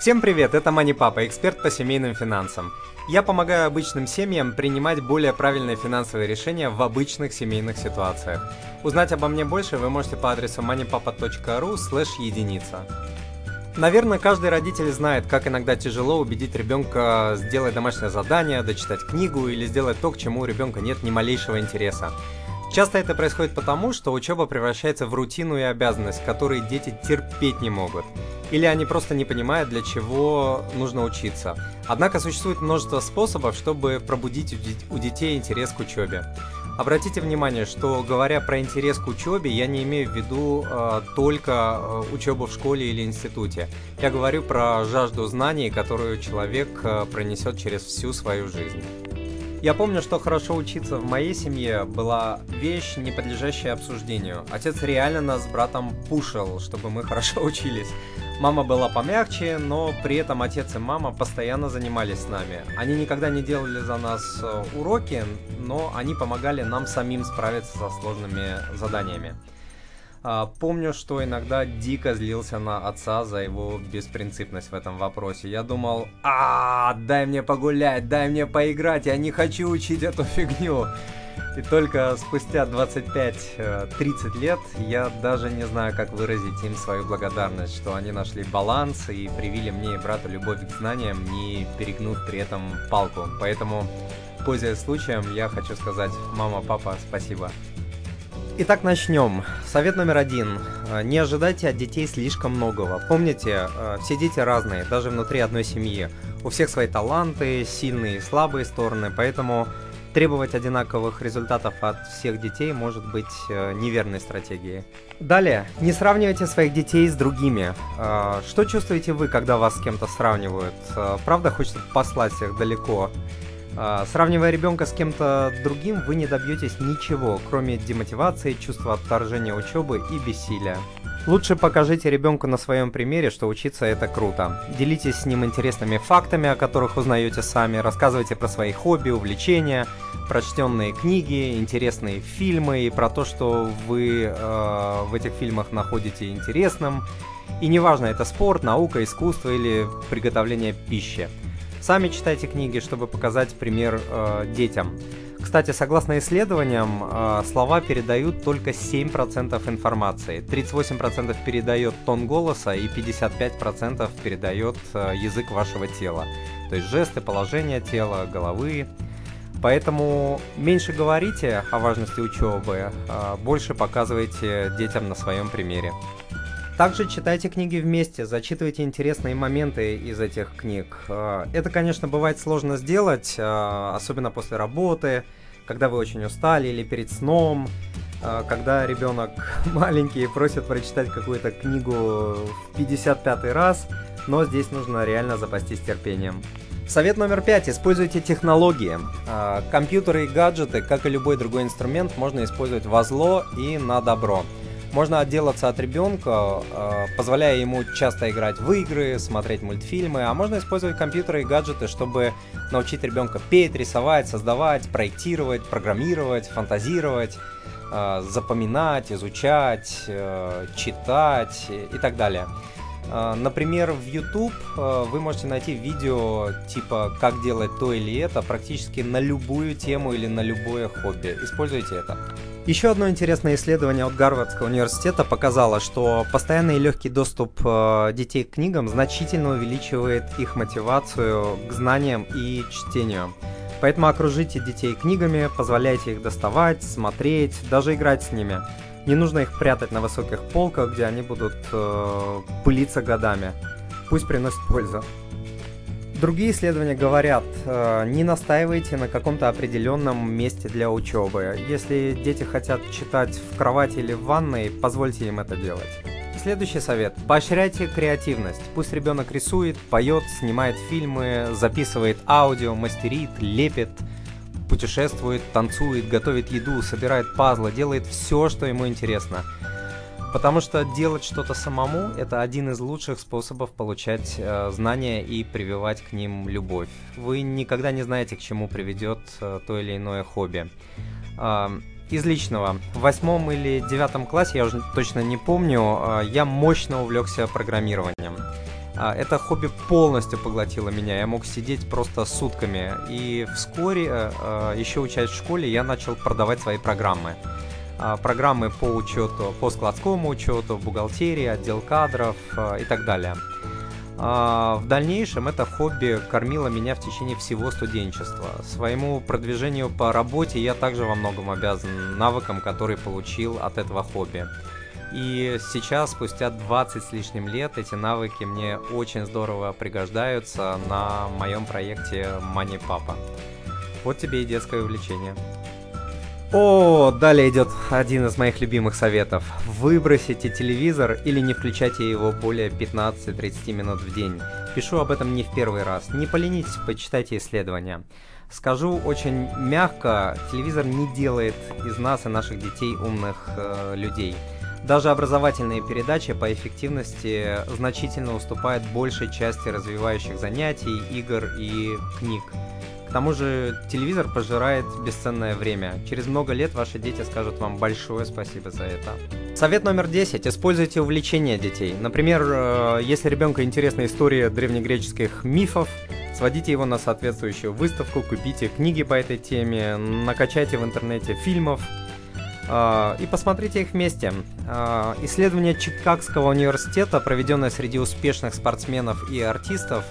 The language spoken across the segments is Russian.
Всем привет, это Мани Папа, эксперт по семейным финансам. Я помогаю обычным семьям принимать более правильные финансовые решения в обычных семейных ситуациях. Узнать обо мне больше вы можете по адресу moneypapa.ru единица. Наверное, каждый родитель знает, как иногда тяжело убедить ребенка сделать домашнее задание, дочитать книгу или сделать то, к чему у ребенка нет ни малейшего интереса. Часто это происходит потому, что учеба превращается в рутину и обязанность, которые дети терпеть не могут. Или они просто не понимают, для чего нужно учиться. Однако существует множество способов, чтобы пробудить у детей интерес к учебе. Обратите внимание, что говоря про интерес к учебе, я не имею в виду э, только э, учебу в школе или институте. Я говорю про жажду знаний, которую человек э, пронесет через всю свою жизнь. Я помню, что хорошо учиться в моей семье была вещь, не подлежащая обсуждению. Отец реально нас с братом пушил, чтобы мы хорошо учились. Мама была помягче, но при этом отец и мама постоянно занимались с нами. Они никогда не делали за нас э, уроки, но они помогали нам самим справиться со сложными заданиями. А, помню, что иногда дико злился на отца за его беспринципность в этом вопросе. Я думал, а, дай мне погулять, дай мне поиграть, я не хочу учить эту фигню. И только спустя 25-30 э, лет я даже не знаю, как выразить им свою благодарность, что они нашли баланс и привили мне и брату любовь к знаниям, не перегнув при этом палку. Поэтому, пользуясь случаем, я хочу сказать, мама, папа, спасибо. Итак, начнем. Совет номер один. Э, не ожидайте от детей слишком многого. Помните, э, все дети разные, даже внутри одной семьи. У всех свои таланты, сильные и слабые стороны, поэтому требовать одинаковых результатов от всех детей может быть э, неверной стратегией. Далее, не сравнивайте своих детей с другими. Что чувствуете вы, когда вас с кем-то сравнивают? Правда, хочется послать их далеко? А, сравнивая ребенка с кем-то другим, вы не добьетесь ничего, кроме демотивации, чувства отторжения учебы и бессилия. Лучше покажите ребенку на своем примере, что учиться это круто. Делитесь с ним интересными фактами, о которых узнаете сами, рассказывайте про свои хобби, увлечения, прочтенные книги, интересные фильмы и про то, что вы э, в этих фильмах находите интересным. И неважно, это спорт, наука, искусство или приготовление пищи. Сами читайте книги, чтобы показать пример э, детям. Кстати, согласно исследованиям, э, слова передают только 7% информации, 38% передает тон голоса и 55% передает э, язык вашего тела. То есть жесты, положение тела, головы. Поэтому меньше говорите о важности учебы, э, больше показывайте детям на своем примере. Также читайте книги вместе, зачитывайте интересные моменты из этих книг. Э, это, конечно, бывает сложно сделать, э, особенно после работы, когда вы очень устали или перед сном, э, когда ребенок маленький просит прочитать какую-то книгу в 55 раз, но здесь нужно реально запастись терпением. Совет номер пять. Используйте технологии. Компьютеры и гаджеты, как и любой другой инструмент, можно использовать во зло и на добро. Можно отделаться от ребенка, э, позволяя ему часто играть в игры, смотреть мультфильмы, а можно использовать компьютеры и гаджеты, чтобы научить ребенка петь, рисовать, создавать, проектировать, программировать, фантазировать, э, запоминать, изучать, э, читать и так далее. Например, в YouTube вы можете найти видео типа «Как делать то или это» практически на любую тему или на любое хобби. Используйте это. Еще одно интересное исследование от Гарвардского университета показало, что постоянный и легкий доступ э, детей к книгам значительно увеличивает их мотивацию к знаниям и чтению. Поэтому окружите детей книгами, позволяйте их доставать, смотреть, даже играть с ними. Не нужно их прятать на высоких полках, где они будут э, пылиться годами. Пусть приносят пользу. Другие исследования говорят, э, не настаивайте на каком-то определенном месте для учебы. Если дети хотят читать в кровати или в ванной, позвольте им это делать. Следующий совет. Поощряйте креативность. Пусть ребенок рисует, поет, снимает фильмы, записывает аудио, мастерит, лепит, путешествует, танцует, готовит еду, собирает пазлы, делает все, что ему интересно – Потому что делать что-то самому это один из лучших способов получать э, знания и прививать к ним любовь. Вы никогда не знаете, к чему приведет э, то или иное хобби. Э, из личного. В восьмом или девятом классе, я уже точно не помню, э, я мощно увлекся программированием. А, это хобби полностью поглотило меня, я мог сидеть просто сутками. И вскоре, э, э, еще учась в школе, я начал продавать свои программы. А, программы по учету, по складскому учету, бухгалтерии, отдел кадров э, и так далее. А, в дальнейшем это хобби кормило меня в течение всего студенчества. Своему продвижению по работе я также во многом обязан навыкам, которые получил от этого хобби. И сейчас, спустя 20 с лишним лет, эти навыки мне очень здорово пригождаются на моем проекте Money Papa. Вот тебе и детское увлечение. О, далее идет один из моих любимых советов. Выбросите телевизор или не включайте его более 15-30 минут в день. Пишу об этом не в первый раз. Не поленитесь, почитайте исследования. Скажу очень мягко, телевизор не делает из нас и наших детей умных э, людей. Даже образовательные передачи по эффективности значительно уступают большей части развивающих занятий, игр и книг. К тому же телевизор пожирает бесценное время. Через много лет ваши дети скажут вам большое спасибо за это. Совет номер 10. Используйте увлечения детей. Например, э, если ребенку интересна история древнегреческих мифов, сводите его на соответствующую выставку, купите книги по этой теме, накачайте в интернете фильмов, и посмотрите их вместе. А, исследование Чикагского университета, проведенное среди успешных спортсменов и артистов,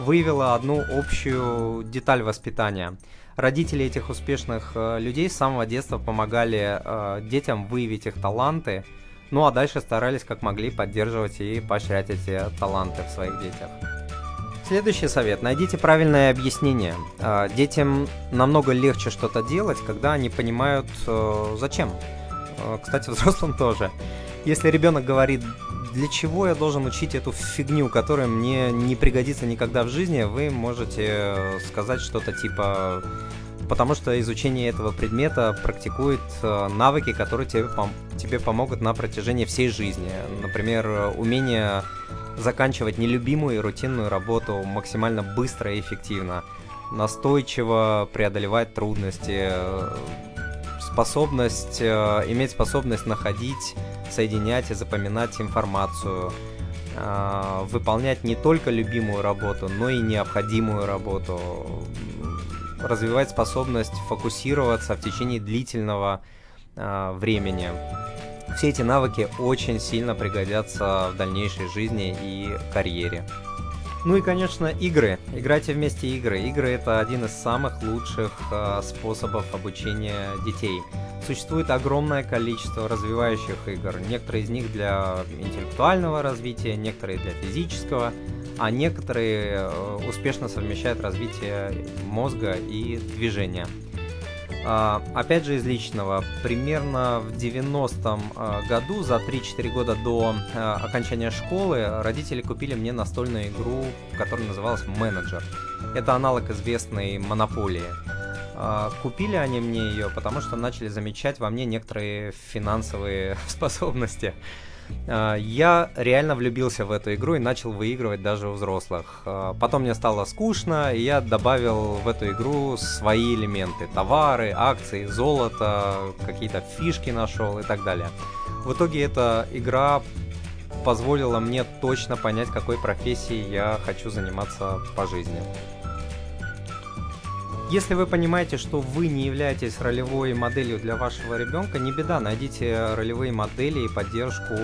выявило одну общую деталь воспитания. Родители этих успешных э, людей с самого детства помогали э, детям выявить их таланты, ну а дальше старались как могли поддерживать и поощрять эти таланты в своих детях. Следующий совет. Найдите правильное объяснение. А, детям намного легче что-то делать, когда они понимают, э, зачем. А, кстати, взрослым тоже. Если ребенок говорит, для чего я должен учить эту фигню, которая мне не пригодится никогда в жизни, вы можете сказать что-то типа потому что изучение этого предмета практикует э, навыки, которые тебе, пом- тебе помогут на протяжении всей жизни. Например, умение заканчивать нелюбимую и рутинную работу максимально быстро и эффективно, настойчиво преодолевать трудности, способность, э, иметь способность находить, соединять и запоминать информацию, э, выполнять не только любимую работу, но и необходимую работу, развивать способность фокусироваться в течение длительного э, времени. Все эти навыки очень сильно пригодятся в дальнейшей жизни и карьере. Ну и, конечно, игры. Играйте вместе игры. Игры это один из самых лучших э, способов обучения детей. Существует огромное количество развивающих игр. Некоторые из них для интеллектуального развития, некоторые для физического, а некоторые э, успешно совмещают развитие мозга и движения. А, опять же из личного, примерно в 90-м а, году, за 3-4 года до а, окончания школы, родители купили мне настольную игру, которая называлась «Менеджер». Это аналог известной «Монополии». Купили они мне ее, потому что начали замечать во мне некоторые финансовые способности. А, я реально влюбился в эту игру и начал выигрывать даже у взрослых. А, потом мне стало скучно, и я добавил в эту игру свои элементы. Товары, акции, золото, какие-то фишки нашел и так далее. В итоге эта игра позволила мне точно понять, какой профессией я хочу заниматься по жизни. Если вы понимаете, что вы не являетесь ролевой моделью для вашего ребенка, не беда, найдите ролевые модели и поддержку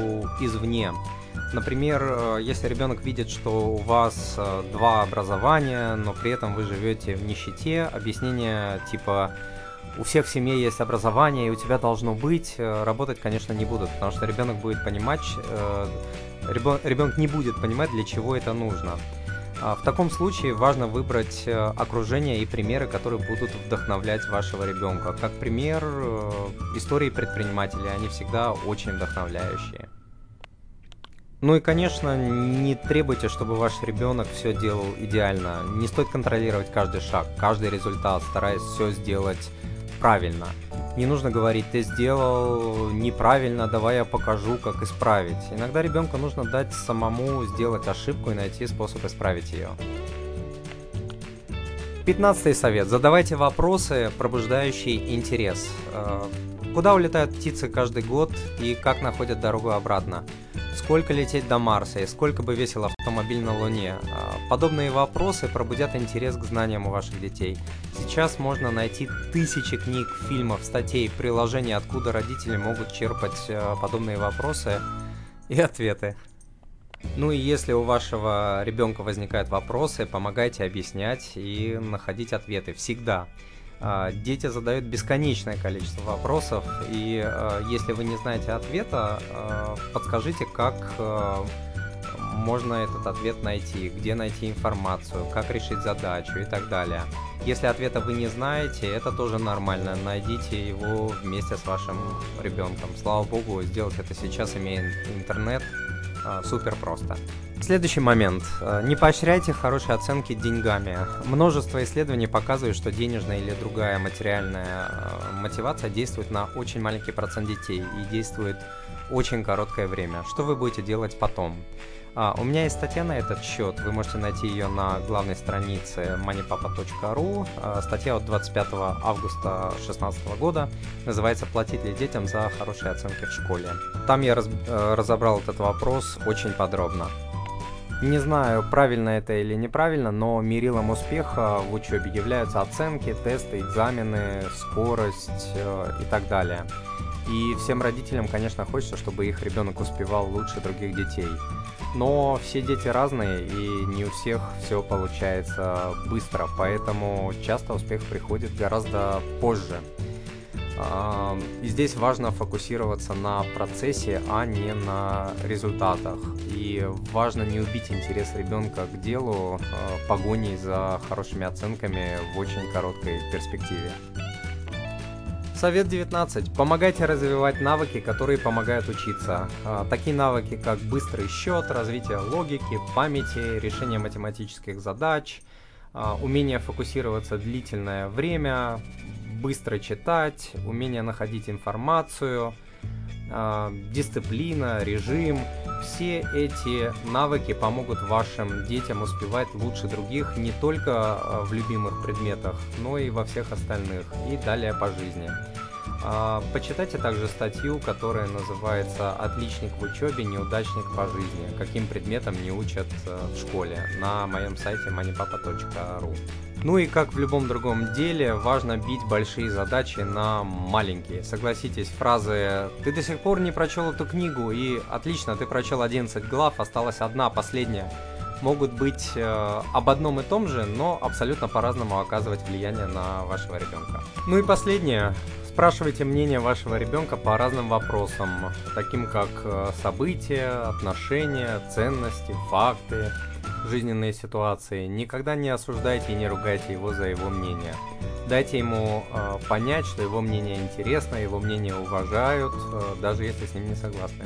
извне. Например, э, если ребенок видит, что у вас э, два образования, но при этом вы живете в нищете, объяснение типа у всех в семье есть образование, и у тебя должно быть, э, работать, конечно, не будут, потому что ребенок будет понимать, ребенок не будет понимать, для чего это нужно. А, в таком случае важно выбрать э, окружение и примеры, которые будут вдохновлять вашего ребенка. Как пример, э, истории предпринимателей, они всегда очень вдохновляющие. Ну и, конечно, не требуйте, чтобы ваш ребенок все делал идеально. Не стоит контролировать каждый шаг, каждый результат, стараясь все сделать правильно. Не нужно говорить, ты сделал неправильно, давай я покажу, как исправить. Иногда ребенку нужно дать самому сделать ошибку и найти способ исправить ее. Пятнадцатый совет. Задавайте вопросы, пробуждающие интерес. Э, куда улетают птицы каждый год и как находят дорогу обратно? Сколько лететь до Марса и сколько бы весил автомобиль на Луне? Подобные вопросы пробудят интерес к знаниям у ваших детей. Сейчас можно найти тысячи книг, фильмов, статей, приложений, откуда родители могут черпать а, подобные вопросы и ответы. Ну и если у вашего ребенка возникают вопросы, помогайте объяснять и находить ответы всегда. А, дети задают бесконечное количество вопросов, и а, если вы не знаете ответа, а, подскажите, как можно этот ответ найти, где найти информацию, как решить задачу и так далее. Если ответа вы не знаете, это тоже нормально, найдите его вместе с вашим ребенком. Слава богу, сделать это сейчас, имея интернет, супер просто. Следующий момент. Э, не поощряйте хорошие оценки деньгами. Множество исследований показывают, что денежная или другая материальная э, мотивация действует на очень маленький процент детей и действует очень короткое время. Что вы будете делать потом? А, у меня есть статья на этот счет, вы можете найти ее на главной странице moneypapa.ru. А, статья от 25 августа 2016 года называется «Платить ли детям за хорошие оценки в школе?». Там я раз, э, разобрал этот вопрос очень подробно. Не знаю, правильно это или неправильно, но мерилом успеха в учебе являются оценки, тесты, экзамены, скорость э, и так далее. И всем родителям, конечно, хочется, чтобы их ребенок успевал лучше других детей. Но все дети разные, и не у всех все получается быстро, поэтому часто успех приходит гораздо позже. И здесь важно фокусироваться на процессе, а не на результатах. И важно не убить интерес ребенка к делу а, погоней за хорошими оценками в очень короткой перспективе. Совет 19. Помогайте развивать навыки, которые помогают учиться. А, такие навыки, как быстрый счет, развитие логики, памяти, решение математических задач, а, умение фокусироваться длительное время, быстро читать, умение находить информацию, э, дисциплина, режим. Все эти навыки помогут вашим детям успевать лучше других не только а, в любимых предметах, но и во всех остальных и далее по жизни. А, почитайте также статью, которая называется «Отличник в учебе, неудачник по жизни. Каким предметом не учат э, в школе» на моем сайте moneypapa.ru. Ну и как в любом другом деле, важно бить большие задачи на маленькие. Согласитесь, фразы «ты до сих пор не прочел эту книгу» и «отлично, ты прочел 11 глав, осталась одна, последняя» могут быть э, об одном и том же, но абсолютно по-разному оказывать влияние на вашего ребенка. Ну и последнее. Спрашивайте мнение вашего ребенка по разным вопросам, таким как э, события, отношения, ценности, факты, жизненные ситуации. Никогда не осуждайте и не ругайте его за его мнение. Дайте ему э, понять, что его мнение интересно, его мнение уважают, э, даже если с ним не согласны.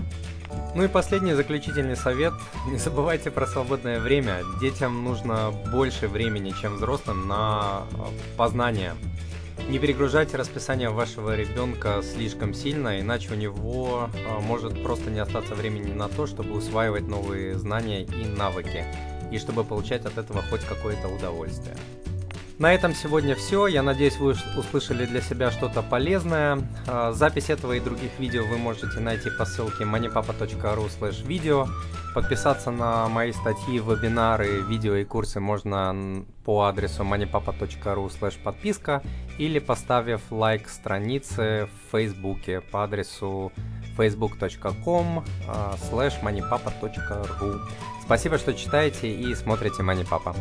Ну и последний заключительный совет. Не забывайте про свободное время. Детям нужно больше времени, чем взрослым, на э, познание. Не перегружайте расписание вашего ребенка слишком сильно, иначе у него может просто не остаться времени на то, чтобы усваивать новые знания и навыки, и чтобы получать от этого хоть какое-то удовольствие. На этом сегодня все. Я надеюсь, вы услышали для себя что-то полезное. А, запись этого и других видео вы можете найти по ссылке moneypapa.ru видео. Подписаться на мои статьи, вебинары, видео и курсы можно по адресу moneypapa.ru подписка или поставив лайк странице в Фейсбуке по адресу facebook.com slash moneypapa.ru Спасибо, что читаете и смотрите MoneyPapa.